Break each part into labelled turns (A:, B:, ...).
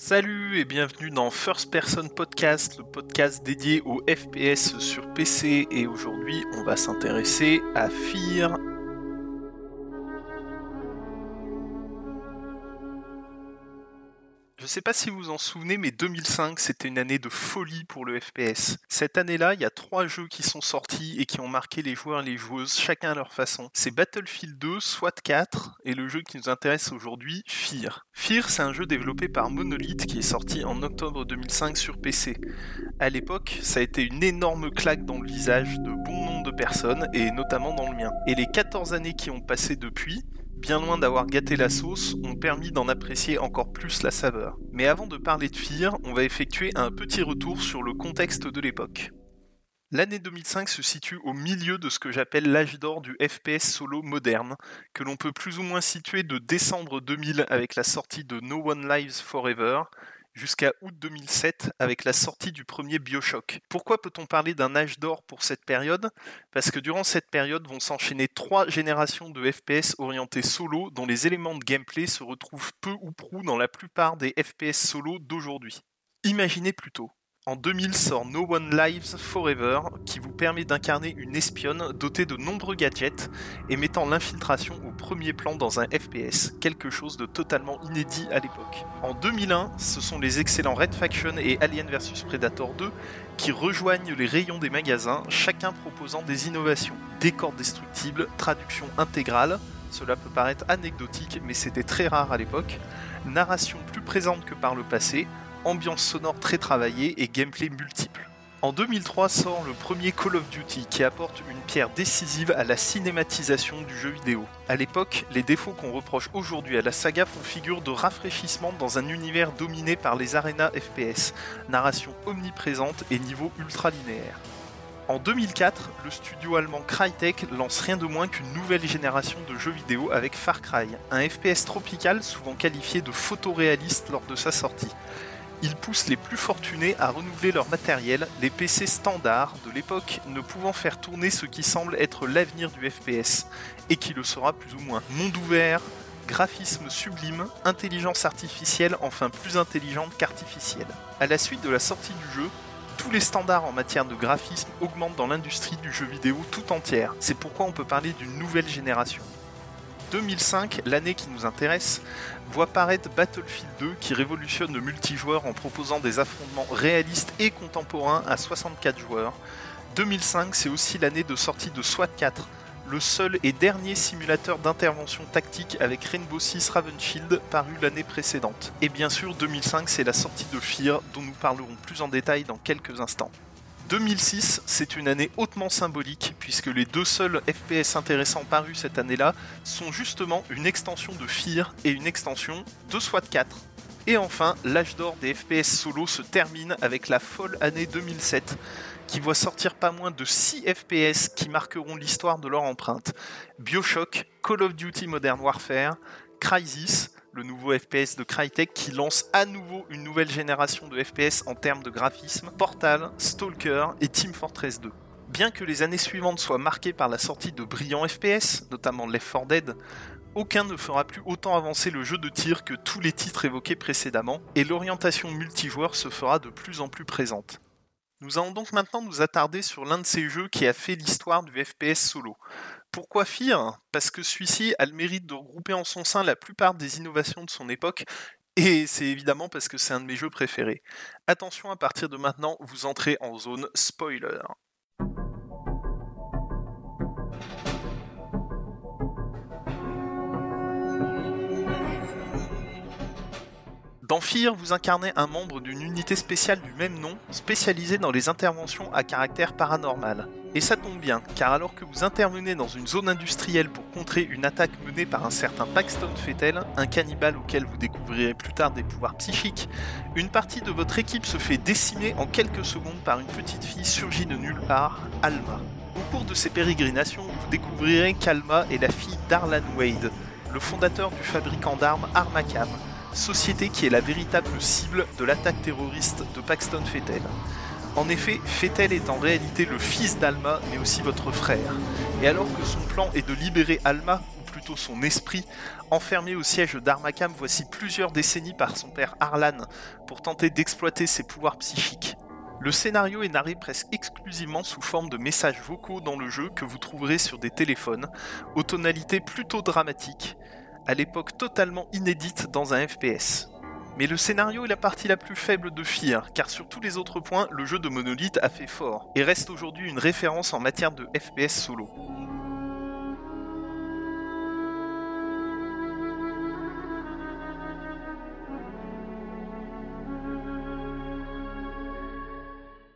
A: Salut et bienvenue dans First Person Podcast, le podcast dédié au FPS sur PC et aujourd'hui on va s'intéresser à Fear, sais pas si vous vous en souvenez, mais 2005, c'était une année de folie pour le FPS. Cette année-là, il y a trois jeux qui sont sortis et qui ont marqué les joueurs et les joueuses, chacun à leur façon. C'est Battlefield 2, SWAT 4 et le jeu qui nous intéresse aujourd'hui, Fear. Fear, c'est un jeu développé par Monolith qui est sorti en octobre 2005 sur PC. À l'époque, ça a été une énorme claque dans le visage de bon nombre de personnes et notamment dans le mien. Et les 14 années qui ont passé depuis, bien loin d'avoir gâté la sauce, ont permis d'en apprécier encore plus la saveur. Mais avant de parler de Fear, on va effectuer un petit retour sur le contexte de l'époque. L'année 2005 se situe au milieu de ce que j'appelle l'âge d'or du FPS solo moderne, que l'on peut plus ou moins situer de décembre 2000 avec la sortie de No One Lives Forever, jusqu'à août 2007 avec la sortie du premier Bioshock. Pourquoi peut-on parler d'un âge d'or pour cette période? Parce que durant cette période vont s'enchaîner trois générations de FPS orientés solo dont les éléments de gameplay se retrouvent peu ou prou dans la plupart des FPS solo d'aujourd'hui. Imaginez plutôt, en 2000 sort No One Lives Forever, qui vous permet d'incarner une espionne dotée de nombreux gadgets et mettant l'infiltration au premier plan dans un FPS, quelque chose de totalement inédit à l'époque. En 2001, ce sont les excellents Red Faction et Alien vs Predator 2 qui rejoignent les rayons des magasins, chacun proposant des innovations. Décors destructibles, traduction intégrale, cela peut paraître anecdotique mais c'était très rare à l'époque, narration plus présente que par le passé, ambiance sonore très travaillée et gameplay multiple. En 2003 sort le premier Call of Duty qui apporte une pierre décisive à la cinématisation du jeu vidéo. A l'époque, les défauts qu'on reproche aujourd'hui à la saga font figure de rafraîchissement dans un univers dominé par les arénas FPS, narration omniprésente et niveau ultra linéaire. En 2004, le studio allemand Crytek lance rien de moins qu'une nouvelle génération de jeux vidéo avec Far Cry, un FPS tropical souvent qualifié de photoréaliste lors de sa sortie ils poussent les plus fortunés à renouveler leur matériel, les PC standards de l'époque ne pouvant faire tourner ce qui semble être l'avenir du FPS, et qui le sera plus ou moins. Monde ouvert, graphisme sublime, intelligence artificielle enfin plus intelligente qu'artificielle. À la suite de la sortie du jeu, tous les standards en matière de graphisme augmentent dans l'industrie du jeu vidéo tout entière. C'est pourquoi on peut parler d'une nouvelle génération. 2005, l'année qui nous intéresse, voit paraître Battlefield 2 qui révolutionne le multijoueur en proposant des affrontements réalistes et contemporains à 64 joueurs. 2005, c'est aussi l'année de sortie de SWAT 4, le seul et dernier simulateur d'intervention tactique avec Rainbow Six Ravenshield paru l'année précédente. Et bien sûr, 2005, c'est la sortie de Fear dont nous parlerons plus en détail dans quelques instants. 2006, c'est une année hautement symbolique puisque les deux seuls FPS intéressants parus cette année-là sont justement une extension de Fear et une extension de SWAT 4. Et enfin, l'âge d'or des FPS solo se termine avec la folle année 2007 qui voit sortir pas moins de 6 FPS qui marqueront l'histoire de leur empreinte. BioShock, Call of Duty Modern Warfare, Crysis, le nouveau FPS de Crytek qui lance à nouveau une nouvelle génération de FPS en termes de graphisme, Portal, Stalker et Team Fortress 2. Bien que les années suivantes soient marquées par la sortie de brillants FPS, notamment Left 4 Dead, aucun ne fera plus autant avancer le jeu de tir que tous les titres évoqués précédemment, et l'orientation multijoueur se fera de plus en plus présente. Nous allons donc maintenant nous attarder sur l'un de ces jeux qui a fait l'histoire du FPS solo. Pourquoi Fear Parce que celui-ci a le mérite de regrouper en son sein la plupart des innovations de son époque, et c'est évidemment parce que c'est un de mes jeux préférés. Attention, à partir de maintenant, vous entrez en zone spoiler. Dans Fear, vous incarnez un membre d'une unité spéciale du même nom, spécialisée dans les interventions à caractère paranormal. Et ça tombe bien, car alors que vous intervenez dans une zone industrielle pour contrer une attaque menée par un certain Paxton Fettel, un cannibale auquel vous découvrirez plus tard des pouvoirs psychiques, une partie de votre équipe se fait décimer en quelques secondes par une petite fille surgie de nulle part, Alma. Au cours de ces pérégrinations, vous découvrirez qu'Alma est la fille d'Arlan Wade, le fondateur du fabricant d'armes Armacam, société qui est la véritable cible de l'attaque terroriste de Paxton Fettel. En effet, Fettel est en réalité le fils d'Alma, mais aussi votre frère. Et alors que son plan est de libérer Alma, ou plutôt son esprit, enfermé au siège d'Armakam voici plusieurs décennies par son père Arlan pour tenter d'exploiter ses pouvoirs psychiques. Le scénario est narré presque exclusivement sous forme de messages vocaux dans le jeu que vous trouverez sur des téléphones, aux tonalités plutôt dramatiques, à l'époque totalement inédite dans un FPS. Mais le scénario est la partie la plus faible de Fear, car sur tous les autres points, le jeu de Monolith a fait fort, et reste aujourd'hui une référence en matière de FPS solo.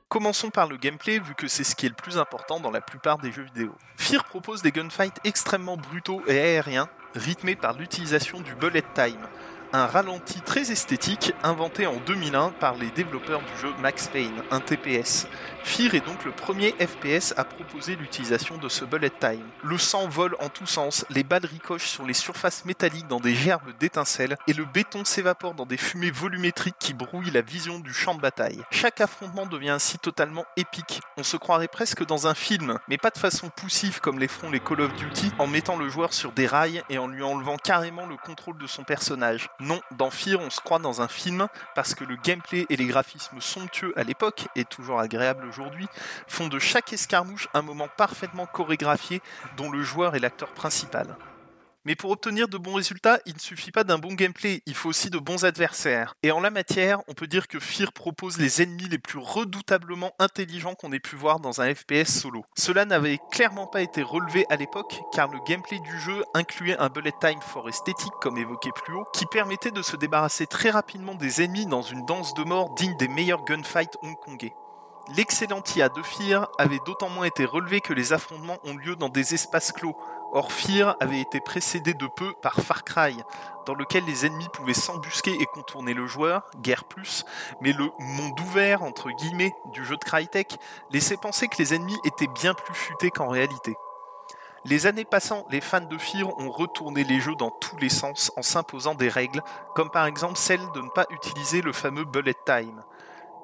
A: Commençons par le gameplay, vu que c'est ce qui est le plus important dans la plupart des jeux vidéo. Fear propose des gunfights extrêmement brutaux et aériens, rythmés par l'utilisation du bullet time, un ralenti très esthétique inventé en 2001 par les développeurs du jeu Max Payne, un TPS. Fear est donc le premier FPS à proposer l'utilisation de ce bullet time. Le sang vole en tous sens, les balles ricochent sur les surfaces métalliques dans des gerbes d'étincelles et le béton s'évapore dans des fumées volumétriques qui brouillent la vision du champ de bataille. Chaque affrontement devient ainsi totalement épique. On se croirait presque dans un film, mais pas de façon poussive comme les feront les Call of Duty en mettant le joueur sur des rails et en lui enlevant carrément le contrôle de son personnage. Non, dans Fear, on se croit dans un film parce que le gameplay et les graphismes somptueux à l'époque, et toujours agréables aujourd'hui, font de chaque escarmouche un moment parfaitement chorégraphié dont le joueur est l'acteur principal. Mais pour obtenir de bons résultats, il ne suffit pas d'un bon gameplay, il faut aussi de bons adversaires. Et en la matière, on peut dire que Fear propose les ennemis les plus redoutablement intelligents qu'on ait pu voir dans un FPS solo. Cela n'avait clairement pas été relevé à l'époque, car le gameplay du jeu incluait un bullet time fort esthétique, comme évoqué plus haut, qui permettait de se débarrasser très rapidement des ennemis dans une danse de mort digne des meilleurs gunfights hongkongais. L'excellent IA de Fear avait d'autant moins été relevé que les affrontements ont lieu dans des espaces clos, Or, Fear avait été précédé de peu par Far Cry, dans lequel les ennemis pouvaient s'embusquer et contourner le joueur, guère plus, mais le monde ouvert, entre guillemets, du jeu de Crytek laissait penser que les ennemis étaient bien plus futés qu'en réalité. Les années passant, les fans de Fear ont retourné les jeux dans tous les sens en s'imposant des règles, comme par exemple celle de ne pas utiliser le fameux bullet time.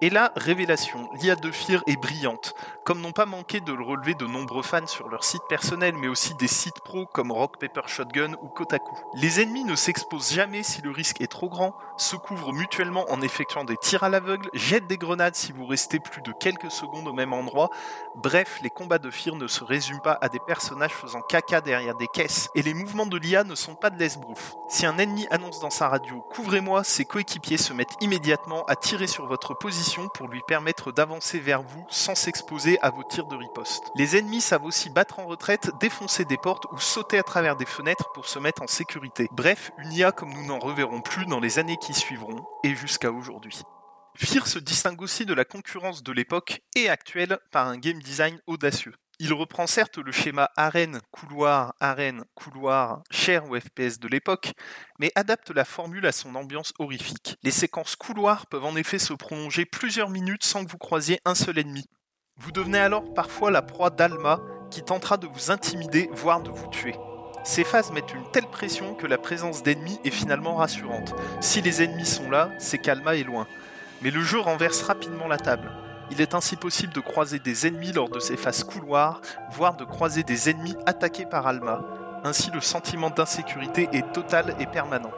A: Et là, révélation, l'IA de Fear est brillante, comme n'ont pas manqué de le relever de nombreux fans sur leur site personnel, mais aussi des sites pro comme Rock Paper Shotgun ou Kotaku. Les ennemis ne s'exposent jamais si le risque est trop grand, se couvrent mutuellement en effectuant des tirs à l'aveugle, jettent des grenades si vous restez plus de quelques secondes au même endroit. Bref, les combats de Fear ne se résument pas à des personnages faisant caca derrière des caisses, et les mouvements de l'IA ne sont pas de l'esbrouf. Si un ennemi annonce dans sa radio Couvrez-moi, ses coéquipiers se mettent immédiatement à tirer sur votre position pour lui permettre d'avancer vers vous sans s'exposer à vos tirs de riposte. Les ennemis savent aussi battre en retraite, défoncer des portes ou sauter à travers des fenêtres pour se mettre en sécurité. Bref, une IA comme nous n'en reverrons plus dans les années qui suivront et jusqu'à aujourd'hui. Fear se distingue aussi de la concurrence de l'époque et actuelle par un game design audacieux. Il reprend certes le schéma arène, couloir, arène, couloir, cher ou FPS de l'époque, mais adapte la formule à son ambiance horrifique. Les séquences couloirs peuvent en effet se prolonger plusieurs minutes sans que vous croisiez un seul ennemi. Vous devenez alors parfois la proie d'Alma qui tentera de vous intimider, voire de vous tuer. Ces phases mettent une telle pression que la présence d'ennemis est finalement rassurante. Si les ennemis sont là, c'est qu'Alma est loin. Mais le jeu renverse rapidement la table. Il est ainsi possible de croiser des ennemis lors de ces phases couloirs, voire de croiser des ennemis attaqués par Alma. Ainsi le sentiment d'insécurité est total et permanent.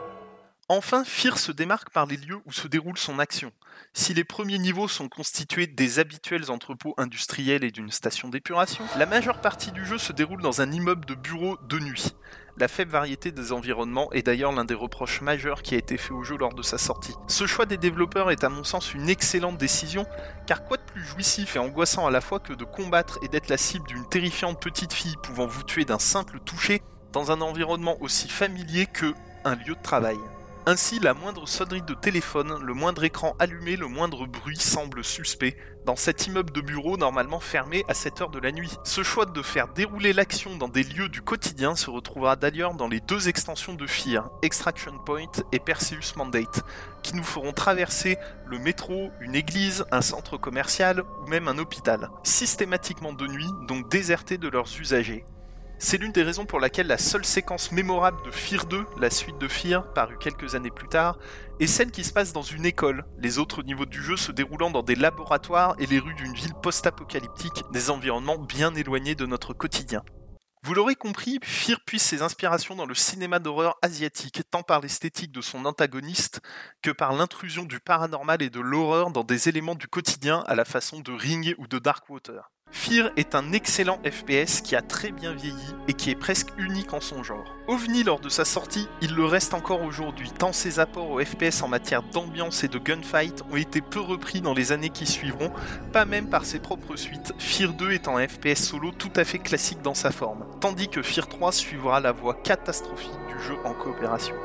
A: Enfin, Fear se démarque par les lieux où se déroule son action. Si les premiers niveaux sont constitués des habituels entrepôts industriels et d'une station d'épuration, la majeure partie du jeu se déroule dans un immeuble de bureaux de nuit. La faible variété des environnements est d'ailleurs l'un des reproches majeurs qui a été fait au jeu lors de sa sortie. Ce choix des développeurs est à mon sens une excellente décision, car quoi de plus jouissif et angoissant à la fois que de combattre et d'être la cible d'une terrifiante petite fille pouvant vous tuer d'un simple toucher dans un environnement aussi familier que un lieu de travail. Ainsi, la moindre sonnerie de téléphone, le moindre écran allumé, le moindre bruit semble suspect dans cet immeuble de bureau normalement fermé à cette heure de la nuit. Ce choix de faire dérouler l'action dans des lieux du quotidien se retrouvera d'ailleurs dans les deux extensions de FIR, Extraction Point et Perseus Mandate, qui nous feront traverser le métro, une église, un centre commercial ou même un hôpital, systématiquement de nuit, donc désertés de leurs usagers. C'est l'une des raisons pour laquelle la seule séquence mémorable de Fear 2, la suite de Fear, parue quelques années plus tard, est celle qui se passe dans une école, les autres niveaux du jeu se déroulant dans des laboratoires et les rues d'une ville post-apocalyptique, des environnements bien éloignés de notre quotidien. Vous l'aurez compris, Fear puise ses inspirations dans le cinéma d'horreur asiatique, tant par l'esthétique de son antagoniste que par l'intrusion du paranormal et de l'horreur dans des éléments du quotidien à la façon de Ring ou de Darkwater. Fear est un excellent FPS qui a très bien vieilli et qui est presque unique en son genre. OVNI lors de sa sortie, il le reste encore aujourd'hui, tant ses apports au FPS en matière d'ambiance et de gunfight ont été peu repris dans les années qui suivront, pas même par ses propres suites, Fear 2 étant un FPS solo tout à fait classique dans sa forme, tandis que Fear 3 suivra la voie catastrophique du jeu en coopération.